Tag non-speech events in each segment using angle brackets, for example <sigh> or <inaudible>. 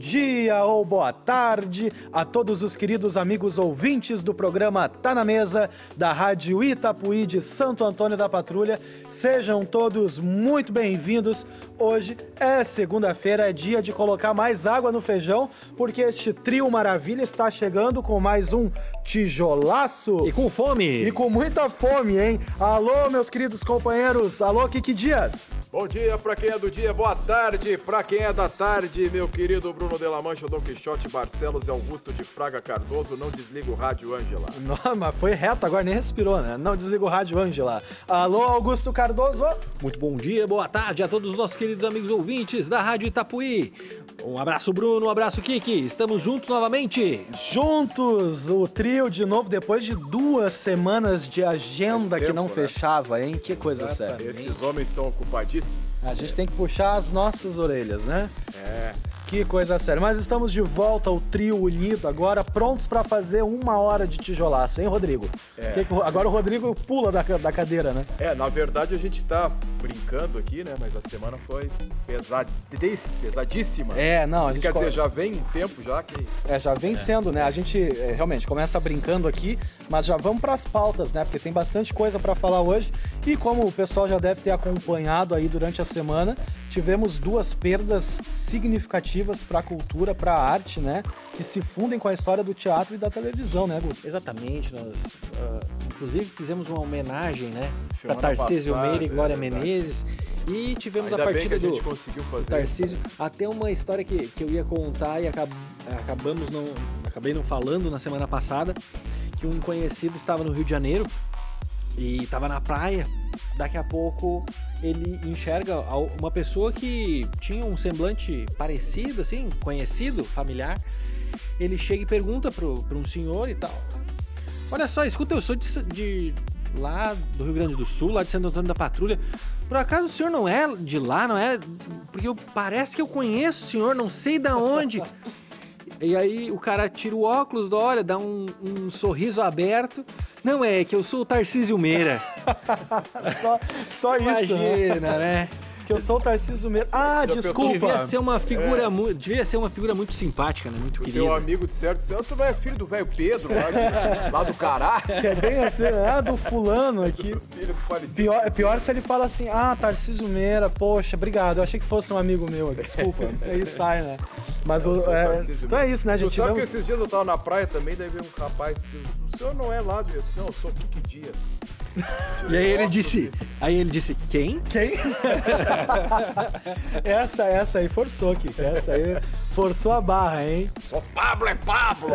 bom dia. ou boa tarde a todos os queridos amigos ouvintes do programa Tá na Mesa da Rádio Itapuí de Santo Antônio da Patrulha. Sejam todos muito bem-vindos. Hoje é segunda-feira, é dia de colocar mais água no feijão, porque este trio maravilha está chegando com mais um tijolaço. E com fome. E com muita fome, hein? Alô, meus queridos companheiros. Alô, Kiki Dias. Bom dia pra quem é do dia, boa tarde pra quem é da tarde, meu querido Bruno de la Mancha, Dom Quixote, Barcelos e Augusto de Fraga Cardoso. Não desliga o rádio, Ângela. <laughs> Não, mas foi reto, agora nem respirou, né? Não desliga o rádio, Ângela. Alô, Augusto Cardoso. Muito bom dia, boa tarde a todos os nossos queridos amigos ouvintes da Rádio Itapuí. Um abraço, Bruno, um abraço, Kiki. Estamos juntos novamente. Juntos, o trio de novo, depois de duas semanas de agenda Faz que não tempo, né? fechava, hein? Que coisa séria. Esses homens estão ocupadíssimos. A gente tem que puxar as nossas orelhas, né? É. Que coisa séria. Mas estamos de volta, o trio unido agora, prontos pra fazer uma hora de tijolaço, hein, Rodrigo? É. Que que agora o Rodrigo pula da, da cadeira, né? É, na verdade a gente tá brincando aqui, né? Mas a semana foi pesadis- pesadíssima. É, não, a gente Quer co- dizer, já vem um tempo já que. É, já vem sendo, né? A gente é, realmente começa brincando aqui, mas já vamos para as pautas, né? Porque tem bastante coisa para falar hoje. E como o pessoal já deve ter acompanhado aí durante a semana, tivemos duas perdas significativas para a cultura, para a arte, né? Que se fundem com a história do teatro e da televisão, né, Guto? Exatamente, nós ah, inclusive fizemos uma homenagem, né? Para Tarcísio passada, Meira e é Glória verdade. Menezes. E tivemos Ainda a bem que partida a do, gente conseguiu fazer. Tarcísio. Até uma história que, que eu ia contar e acab- acabamos não. Acabei não falando na semana passada. Que um conhecido estava no Rio de Janeiro e estava na praia. Daqui a pouco ele enxerga uma pessoa que tinha um semblante parecido, assim, conhecido, familiar. Ele chega e pergunta pro um senhor e tal. Olha só, escuta, eu sou de, de lá do Rio Grande do Sul, lá de Santo Antônio da Patrulha. Por acaso o senhor não é de lá, não é? Porque eu- parece que eu conheço o senhor, não sei da onde. <laughs> E aí o cara tira o óculos, olha, dá um, um sorriso aberto. Não é, que eu sou o Tarcísio Meira. <laughs> Só, só isso, né? Imagina, né? Que eu sou o Tarcísio Meira. Ah, Já pensou? desculpa. Devia ser uma figura, mu- devia ser uma figura muito simpática, né? Muito O querida. teu amigo de certo "Ah, tu é filho do velho Pedro, lá, de- <laughs> lá do Cará. Que é bem assim, ah, do fulano aqui. Filho do. Pior, é pior se ele fala assim, ah, Tarcísio Meira, poxa, obrigado, eu achei que fosse um amigo meu aqui, desculpa. <laughs> Aí sai, né? Mas o, é, então é isso, né, Tu gente? sabe que esses dias eu tava na praia também, daí veio um rapaz que senhor não é lá de... Não, eu sou Kiki Dias. E aí ele disse, aí ele disse, quem? Quem? <laughs> essa, essa aí forçou, Kiko. Essa aí forçou a barra, hein? Sou Pablo, é Pablo.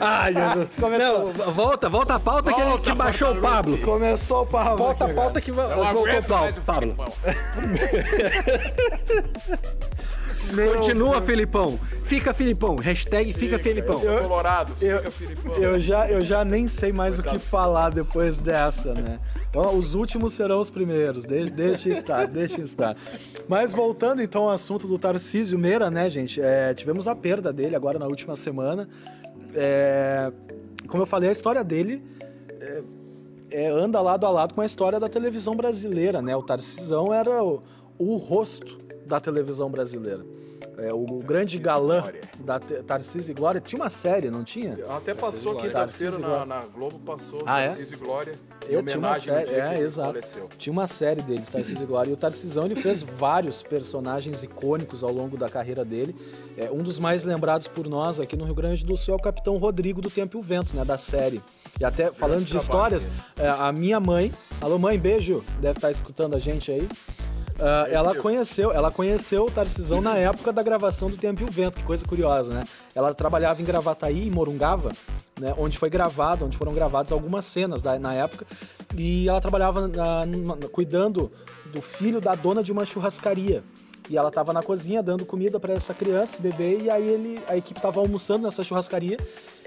Ai, Jesus. <laughs> Começou. Não, volta, volta a pauta que, ele, Volta, que baixou o. Pablo. Começou o Pablo. Volta a pauta que voltou o Pablo. <laughs> Meu Continua, Deus. Filipão. Fica, Filipão. Hashtag fica, Filipão. Eu Eu- colorado, eu- fica Filipão. Eu já, eu já nem sei mais o que Coitado. falar depois dessa, né? Ó, os últimos serão os primeiros, de, deixa estar, <laughs> deixa estar. Mas voltando então ao assunto do Tarcísio Meira, né, gente? É, tivemos a perda dele agora na última semana. É, como eu falei, a história dele é, é, anda lado a lado com a história da televisão brasileira, né? O Tarcisão era o, o rosto da televisão brasileira. É, o, grande e galã Glória. da Tarcísio e Glória. Tinha uma série, não tinha? Até passou quinta-feira Tarcísio na, na Globo, passou Ah, é? Tarcísio e Glória. Em Eu tinha uma série, é, exato. faleceu. Tinha uma série deles, Tarcísio e Glória. E o Tarcisão, ele fez <coughs> vários personagens icônicos ao longo da carreira dele. É, um dos mais lembrados por nós aqui no Rio Grande do Sul é o Capitão Rodrigo do Tempo e o Vento, né? Da série. E até falando de histórias, é, a minha mãe, alô mãe, beijo, deve estar escutando a gente aí. Beijo, ela conheceu, ela conheceu o Tarcisão na época da gravação do Tempo e o Vento, que coisa curiosa, né? Ela trabalhava em Gravataí, em Morungava, né, onde foi gravado, onde foram gravadas algumas cenas da- na época, e ela trabalhava na- cuidando do filho da dona de uma churrascaria. E ela tava na cozinha dando comida para essa criança, bebê, e aí ele, a equipe tava almoçando nessa churrascaria,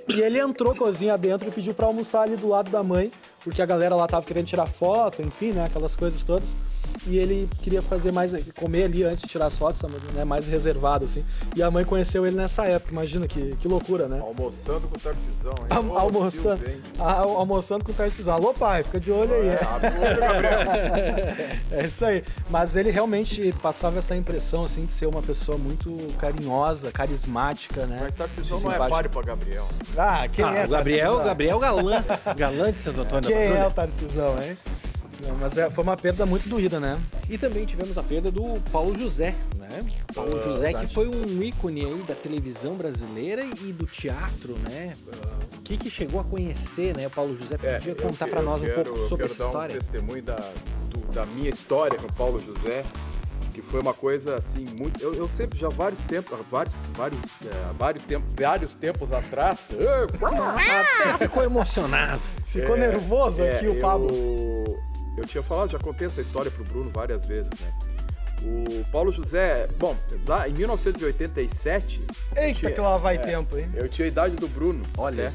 e ele entrou cozinha dentro e pediu para almoçar ali do lado da mãe, porque a galera lá tava querendo tirar foto, enfim, né, aquelas coisas todas. E ele queria fazer mais, comer ali antes de tirar as fotos, né, mais reservado, assim. E a mãe conheceu ele nessa época, imagina que, que loucura, né? Almoçando com o Tarcisão, hein? Al almoçando, al almoçando com o Tarcisão. Alô, pai, fica de olho aí. É, <laughs> é isso aí. Mas ele realmente passava essa impressão, assim, de ser uma pessoa muito carinhosa, carismática, né? Mas Tarcisão não é páreo pra Gabriel. Ah, quem ah, é? O Gabriel, Tarcisão? Gabriel Galã. Galã de Santo Antônio Quem é o Tarcisão, hein? Não, mas é, foi uma perda muito doída, né? E também tivemos a perda do Paulo José, né? Paulo uh, José verdade. que foi um ícone aí da televisão brasileira e do teatro, né? Uh, o que que chegou a conhecer, né? O Paulo José podia é, contar para nós quero, um pouco sobre essa história? Eu quero dar um testemunho da, do, da minha história com o Paulo José, que foi uma coisa assim muito. Eu, eu sempre já vários tempos, vários, vários, é, vários tempos, vários tempos atrás. Até ficou emocionado. Ficou é, nervoso aqui o Pablo. Eu, eu tinha falado, já contei essa história pro Bruno várias vezes, né? O Paulo José, bom, lá em 1987. Eita, tinha, que lá vai é, tempo, hein? Eu tinha a idade do Bruno. Olha. Né?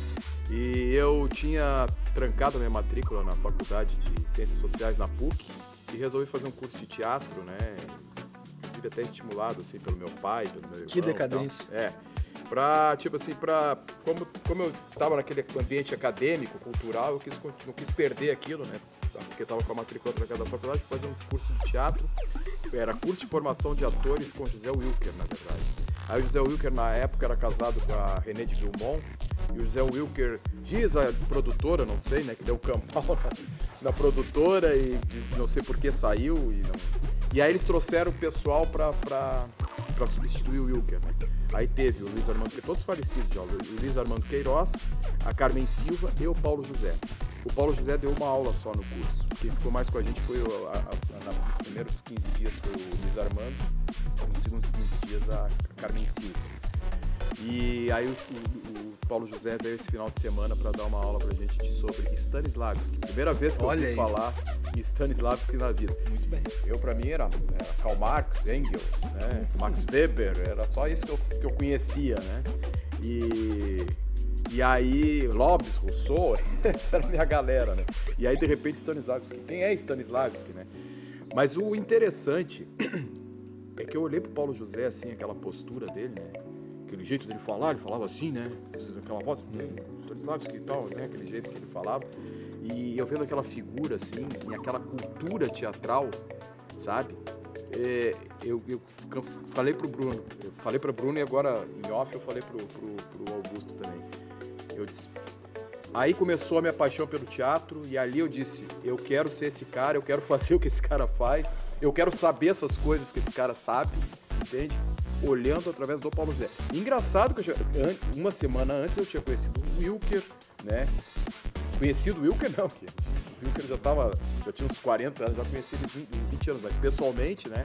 E eu tinha trancado a minha matrícula na faculdade de Ciências Sociais na PUC e resolvi fazer um curso de teatro, né? Inclusive até estimulado assim pelo meu pai, pelo meu irmão. Que decadência. É. Pra, tipo assim, pra. Como, como eu tava naquele ambiente acadêmico, cultural, eu quis, não quis perder aquilo, né? Porque tava com a matrícula trancada da faculdade, fazer um curso de teatro. Era curso de formação de atores com José Wilker, na verdade. Aí o José Wilker, na época, era casado com a René de Vilmont. E o José Wilker diz a produtora, não sei, né, que deu campal <laughs> na, produtora e diz, não sei por que saiu. E, não... e aí eles trouxeram o pessoal pra substituir o Wilker, né? Aí teve o Luiz Armando, todos falecidos já, o Luiz Armando Queiroz, a Carmen Silva e o Paulo José. O Paulo José deu uma aula só no curso. Quem ficou mais com a gente foi, o, a, a, nos primeiros 15 dias, foi o Luiz Armando, nos segundos 15 dias a Carmen Silva. E aí o, o, o, Paulo José veio esse final de semana para dar uma aula pra gente sobre Stanislavski. Primeira vez que eu ouvi falar em Stanislavski na vida. Muito bem. Eu, para mim, era, era, Karl Marx, Engels, né? Max Weber, era só isso que eu, que eu conhecia, né? E, e aí, Lobes, Rousseau, <laughs> essa era a minha galera, né? E aí, de repente, Stanislavski. Quem é Stanislavski, né? Mas o interessante <clears throat> é que eu olhei pro Paulo José, assim, aquela postura dele, né? aquele jeito dele falar, ele falava assim, né? Aquela voz, hum, Stanislavski e tal, né? Aquele jeito que ele falava. E eu vendo aquela figura, assim, e aquela cultura teatral, sabe? É, eu, eu, falei pro Bruno, falei pro Bruno e agora em off eu falei pro, pro, pro Augusto também. Eu disse, Aí começou a minha paixão pelo teatro e ali eu disse: eu quero ser esse cara, eu quero <laughs> fazer o que esse cara faz, eu quero saber essas coisas que esse cara sabe, entende? olhando através do Paulo José. Engraçado que já, uma semana antes eu tinha conhecido o Wilker, né? Conhecido o Wilker <laughs> não, que o Wilker já tava, já tinha uns 40 anos, já conheci ele 20, 20 anos, mas pessoalmente, né?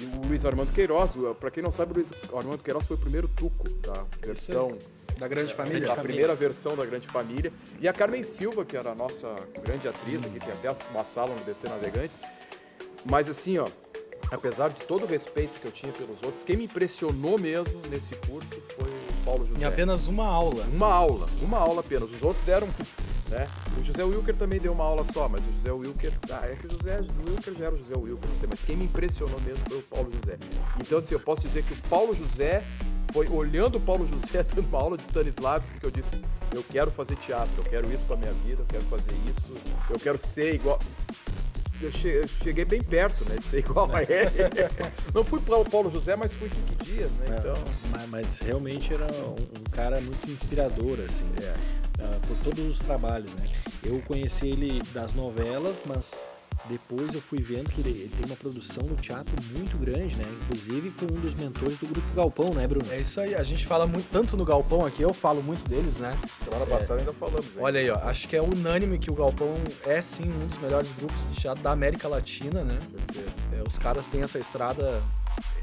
E o Luiz Armando Queiroz, para quem não sabe, o Luiz Armando Queiroz foi o primeiro tuco da versão da Grande Família. Da primeira versão da Grande Família. E a Carmen Silva, que era a nossa grande atriz, aqui tem até uma sala no DC Navegantes. Mas assim, ó, apesar de todo o respeito que eu tinha pelos outros, quem me impressionou mesmo nesse curso foi o Paulo José. Em apenas uma aula. Uma aula, uma aula apenas. Os outros deram, né? O José Wilker também deu uma aula só, mas o José Wilker, ah, é que o José Wilker já era o José Wilker, não sei, mas quem me impressionou mesmo foi o Paulo José. Então, assim, eu posso dizer que o Paulo José foi olhando o Paulo José <laughs> dando uma aula de Stanislavski que eu disse, eu quero fazer teatro, eu quero isso pra minha vida, eu quero fazer isso, eu quero ser igual eu cheguei bem perto, né? De ser <laughs> igual a ele. Não fui para o Paulo José, mas fui Kiki Dias, né? É, então... Mas, mas, realmente era um, cara muito inspirador, assim, é. uh, por todos os trabalhos, né? Eu conheci ele das novelas, mas depois eu fui vendo que ele, ele, tem uma produção no teatro muito grande, né? Inclusive foi um dos mentores do Grupo Galpão, né, Bruno? É isso aí, a gente fala muito, tanto no Galpão aqui, eu falo muito deles, né? Semana é, passada ainda falamos. Hein? Olha aí, ó, acho que é unânime que o Galpão é sim um dos melhores grupos de teatro da América Latina, né? Com certeza. É, os caras têm essa estrada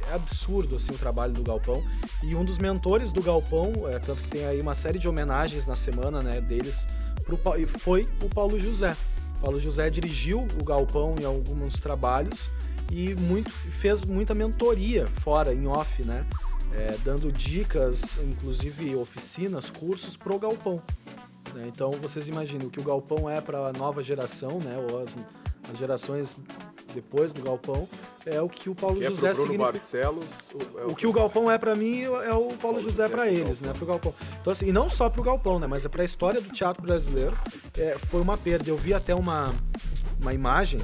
é absurdo assim o trabalho do Galpão e um dos mentores do Galpão é, tanto que tem aí uma série de homenagens na semana né deles pro, foi o Paulo José Paulo José dirigiu o Galpão em alguns trabalhos e muito, fez muita mentoria fora, em off, né? É, dando dicas, inclusive oficinas, cursos pro Galpão. Né? Então vocês imaginam o que o Galpão é para a nova geração, né? Ou as, as gerações depois do Galpão, é o que o Paulo Que é José Bruno significa. Barcelos. O, é O que o Galpão é pra mim é o Paulo José pra pro eles, Galpão. né? Pro Galpão. Então, assim, e não só pro Galpão, né? Mas é pra história do teatro brasileiro. é, foi uma perda. Eu vi até uma, uma imagem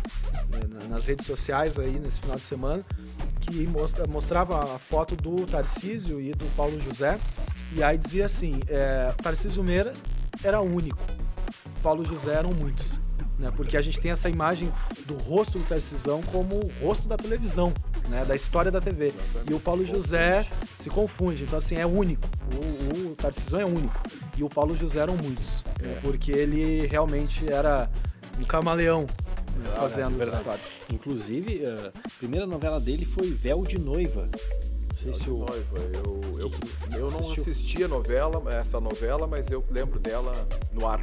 né, na- nas redes sociais aí nesse final de semana que mostra- mostrava a foto do Tarcísio e do Paulo José. E aí dizia assim: é, Tarcísio Meira era único, Paulo José eram muitos. Né, porque a gente tem essa imagem do rosto do Tarcisão como o rosto da televisão, né, da história da TV. E o Paulo José se confunde. Então, assim, é único. O, o Tarcisão é único. E o Paulo José eram muitos. né, É. porque ele realmente era um camaleão né, Ah, fazendo as verdade. histórias. Inclusive, a primeira novela dele foi Véu de Noiva. Não sei se o. Noiva. Eu, eu, eu não assisti a novela, essa novela, mas eu lembro dela no ar.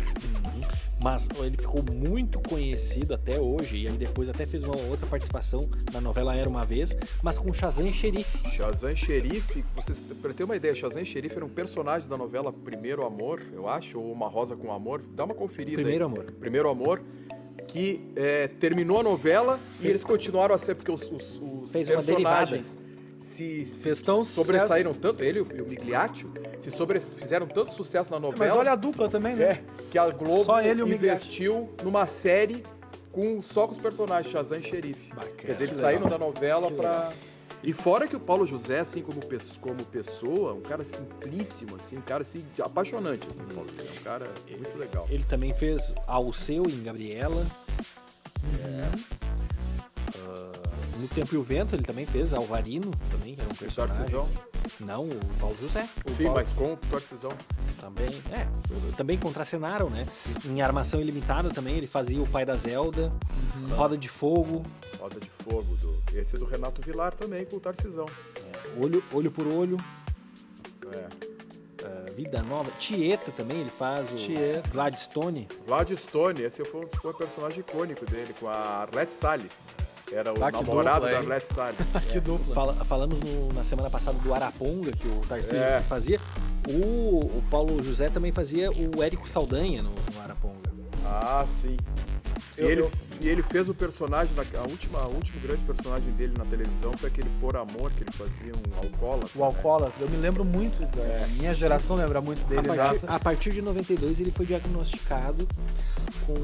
Mas ele ficou muito conhecido até hoje, e aí depois até fez uma outra participação na novela Era Uma Vez, mas com Shazam e Xerife. Shazam Xerife, vocês para ter uma ideia, Shazam Xerife era um personagem da novela Primeiro Amor, eu acho, ou Uma Rosa com Amor. Dá uma conferida Primeiro aí. amor. Primeiro Amor, que é, terminou a novela e eles continuaram a ser, porque os, os- os personagens se, se sobressaíram tanto, ele e o e o Migliaccio, se sobre, fizeram tanto sucesso na novela. Mas olha a dupla também, né? É, que a Globo investiu numa série com, só com os personagens Shazam e Xerife. Quer dizer, eles saíram da novela pra. E fora que o Paulo José, assim, como, como pessoa, um cara simplíssimo, assim, um cara assim, apaixonante, assim, Paulo José. Um cara muito legal. Ele também fez Alceu em Gabriela. Ah, no Tempo e o Vento ele também fez Alvarino, também, que era um O personagem. Tarcisão. Não, o Paulo José. O Sim, Paulo mas com o Tarcisão. Também, é, também contracenaram, né? Em Armação Ilimitada também, ele fazia o pai da Zelda, Roda de Fogo, Roda de Fogo. Do... Esse é do Renato Vilar também, com o Tarcisão. é, olho, olho por Olho, É. ah, Vida Nova, Tieta também, ele faz o Tieta. Gladstone. Gladstone, esse foi, foi um personagem icônico dele, com a Arlette Salles. Era o Ah, namorado dupla, da? Arlette Salles. <laughs> Que dupla. Fala- falamos no- na semana passada do Araponga, que o Tarcísio É. fazia. O, o Paulo José também fazia o Érico Saldanha no, no Araponga. Ah, sim. E ele, eu- e ele fez o personagem, na- a última, a último grande personagem dele na televisão foi aquele Por Amor, que ele fazia um alcoólatra. O alcoólatra, eu me lembro muito, da É. minha geração lembra muito A dele. partir, nessa. a partir de 92 ele foi diagnosticado com.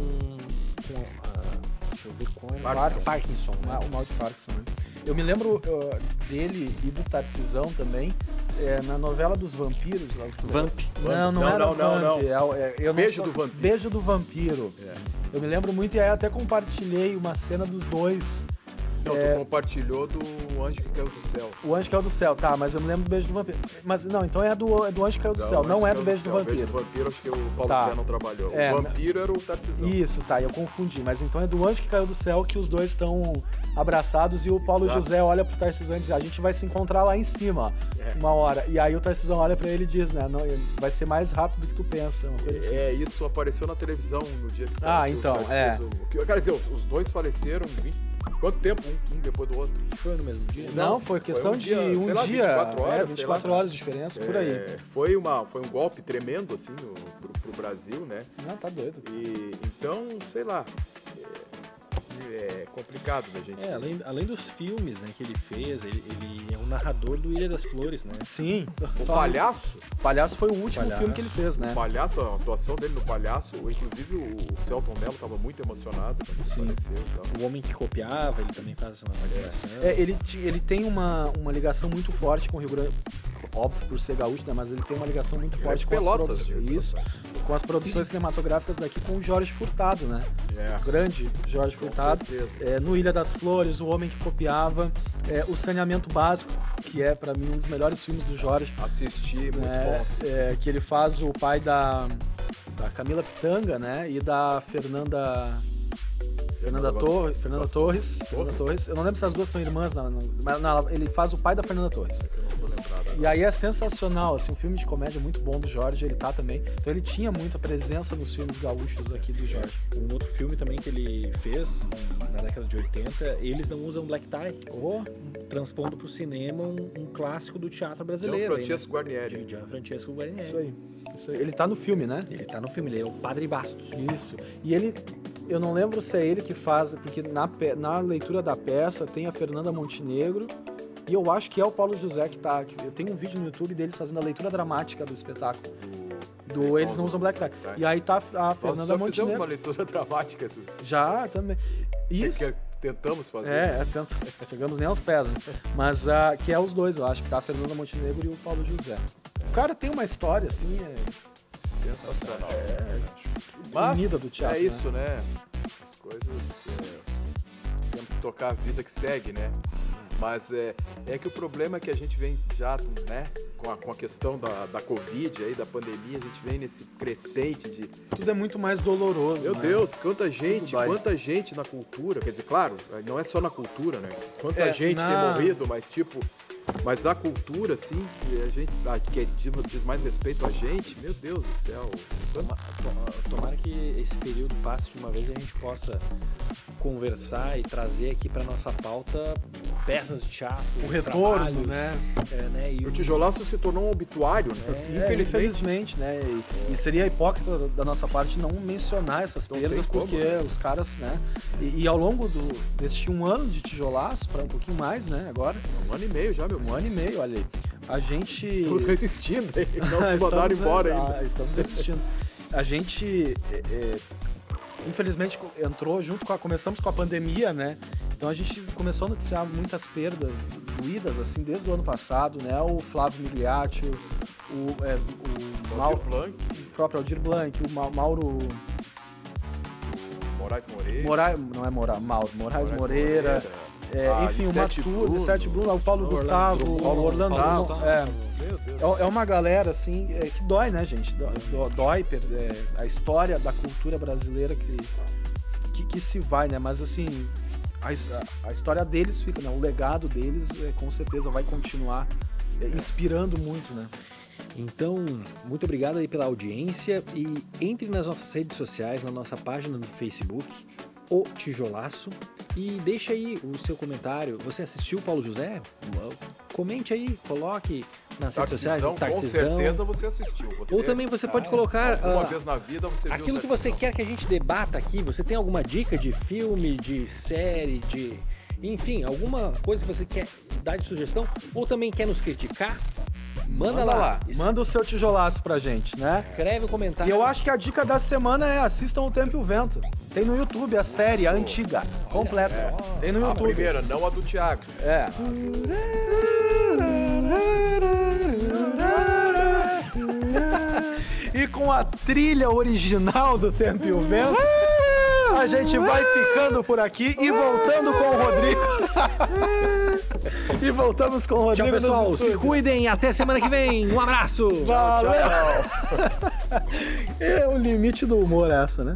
Eu ver qual era. Parkinson. Parkinson, né? Ah, o mal de Parkinson, né? Eu me lembro uh, dele e do Tarcisão também, é, na novela dos vampiros. lá do- Vamp. Não, não, Não, era não, Vamp, não. é o- é- eu não Beijo sou- do Vampiro. Beijo do Vampiro. É. Eu me lembro muito e aí até compartilhei uma cena dos dois. Não, É. tu compartilhou do Anjo que Caiu do Céu. O Anjo Caiu do Céu, tá, mas eu me lembro do Beijo do Vampiro. Mas não, então é do, é do Anjo Caiu do Não, Céu, não é do Beijo do. Beijo Vampiro. do Vampiro, acho que o Paulo Tá. José não trabalhou. É, o Vampiro era o Tarcisão. Isso, tá, eu confundi. Mas então é do Anjo que Caiu do Céu que os dois estão abraçados e o Paulo Exato. José olha pro Tarcisão e diz: A gente vai se encontrar lá em cima, ó, É. uma hora. E aí o Tarcisão olha pra ele e diz: né, não, vai ser mais rápido do que tu pensa, uma coisa assim. É, isso apareceu na televisão no dia que Ah, que então, é. Tarcísio- que- Quer dizer, os, os dois faleceram. em- Quanto tempo? Um, um depois do outro. Foi no mesmo dia? Não, Não, foi questão um de dia, um sei lá, dia. 24 horas, é, sei 24 lá. horas de diferença, por aí. É, foi, uma, foi um golpe tremendo, assim, no, pro, pro Brasil, né? Não, tá doido. E então, sei lá. É, é complicado da gente. É, além, além dos filmes né, que ele fez, ele, ele é o narrador do Ilha das Flores, né? Sim. <laughs> O só- palhaço, Palhaço foi o último Palhaço. filme que ele fez, né? o palhaço, a atuação dele no palhaço, inclusive o Celton Mello estava muito emocionado quando Sim. faleceu. e tal. O Homem que Copiava, ele também faz uma participação. É, ele, ele tem uma, uma ligação muito forte com o Rio Grande. Óbvio por ser gaúcho, né? Mas ele tem uma ligação muito Ele é forte de com as, Pelotas, produ- mesmo. isso, com as produções cinematográficas daqui com o Jorge Furtado, né? É, O grande Jorge com Furtado. É, no Ilha das Flores, O Homem que Copiava, é, O Saneamento Básico, que é pra mim um dos melhores filmes do Jorge, Assisti, muito né? bom. É, que ele faz o pai da, da Camila Pitanga, né? E da Fernanda. Fernanda, Torres, Fernanda Torres, Torres? Fernanda Torres. Eu não lembro se as duas são irmãs, não, ele faz o pai da Fernanda Torres. Agora. E aí é sensacional, assim, um filme de comédia muito bom do Jorge, ele tá também. Então ele tinha muita presença nos filmes gaúchos aqui do Jorge. Um outro filme também que ele fez na década de 80, eles não usam black tie, ou transpondo pro cinema um, um clássico do teatro brasileiro. Francesco né? Guarnieri. De Gian Francesco Guarnieri. Isso aí. Isso aí. Ele tá no filme, né? Ele tá no filme, ele é o Padre Bastos. Isso. E ele Eu não lembro se é ele que faz, porque na, na leitura da peça tem a Fernanda Montenegro e eu acho que é o Paulo José que tá. que- Eu tenho um vídeo no YouTube deles fazendo a leitura dramática do espetáculo. Do Eles Não Usam Black Tie. É. E aí tá a Nós Fernanda já fizemos Montenegro. uma leitura <laughs> dramática do Já também. Isso. que tentamos fazer. É, é. <laughs> Chegamos nem aos pés, né? Mas ah, que é os dois, eu acho, que tá a Fernanda Montenegro e o Paulo José. O cara tem uma história, assim, é Sensacional. Mas unida do teatro. é né? isso, né? As coisas. é, temos que tocar a vida que segue, né? Mas é, é que o problema é que a gente vem já, né? Com a, com a questão da, da Covid aí, da pandemia, a gente vem nesse crescente de. Tudo é muito mais doloroso. Meu né? Deus, quanta gente, quanta gente na cultura. Quer dizer, claro, não é só na cultura, né? Quanta É, gente na- tem morrido, mas tipo. Mas a cultura, assim, que a gente. a- Que é- diz mais respeito a gente, meu Deus do céu. Toma- to- Tomara que esse período passe de uma vez e a gente possa conversar e trazer aqui para nossa pauta peças de teatro, O retorno, né? é, né? E O tijolaço se tornou um obituário, né? É, Infelizmente. infelizmente, né? E, e seria hipócrita da nossa parte não mencionar essas Não perdas, como, porque né? os caras, né? E, e ao longo do, deste um ano de tijolaço, para um pouquinho mais, né? Agora, Um ano e meio já, meu um filho. ano e meio, olha aí. A gente. Estamos resistindo aí. <laughs> Não nos Estamos, mandaram embora ah, ainda. Estamos assistindo. A gente, é, é, infelizmente, entrou junto com a. Começamos com a pandemia, né? Então a gente começou a noticiar muitas perdas doídas, assim, desde o ano passado, né? O Flávio Migliatti, o, o, é, o, Mau- Valdir Blanc, o próprio Aldir Blanc, o Ma- Mauro. Moraes Moreira. Moraes, não é Mora, Mauro, Moraes Moreira. é, a enfim, Licete tour, Bruno. Sete Bruno, o Paulo Orlando Gustavo, o Orlando Paulo Drummond, Gustavo. é. É é uma galera, assim, é, que dói, né, gente? Dó- dó- Dói, per- é, a história da cultura brasileira que, que, que se vai, né? Mas, assim, a, a- história deles fica, né? O legado deles, é, com certeza, vai continuar é, inspirando muito, né? Então, muito obrigado aí pela audiência e entre nas nossas redes sociais, na nossa página no Facebook, O Tijolaço, e deixa aí o seu comentário. Você assistiu o Paulo José? Comente aí, coloque nas redes sociais. Tarcisão, com certeza você assistiu. Você, Ou também você pode colocar Uma ah, vez na vida você viu aquilo que você quer que a gente debata aqui. Você tem alguma dica de filme, de série, de. Enfim, alguma coisa que você quer dar de sugestão? Ou também quer nos criticar? Manda, lá. Manda o seu tijolaço pra gente, né? Escreve o E comentário. eu acho que a dica da semana é assistam o Tempo e o Vento. Tem no YouTube a série, a antiga, completa. Tem no A YouTube. primeira, não a do Thiago. É. Com a trilha original do Tempo e o Vento, a gente vai ficando por aqui e voltando com o Rodrigo. <laughs> e voltamos com o Rodrigo. Tchau, pessoal. Se cuidem. Até semana que vem. Um abraço. Valeu! Tchau. <laughs> É o limite do humor essa, né?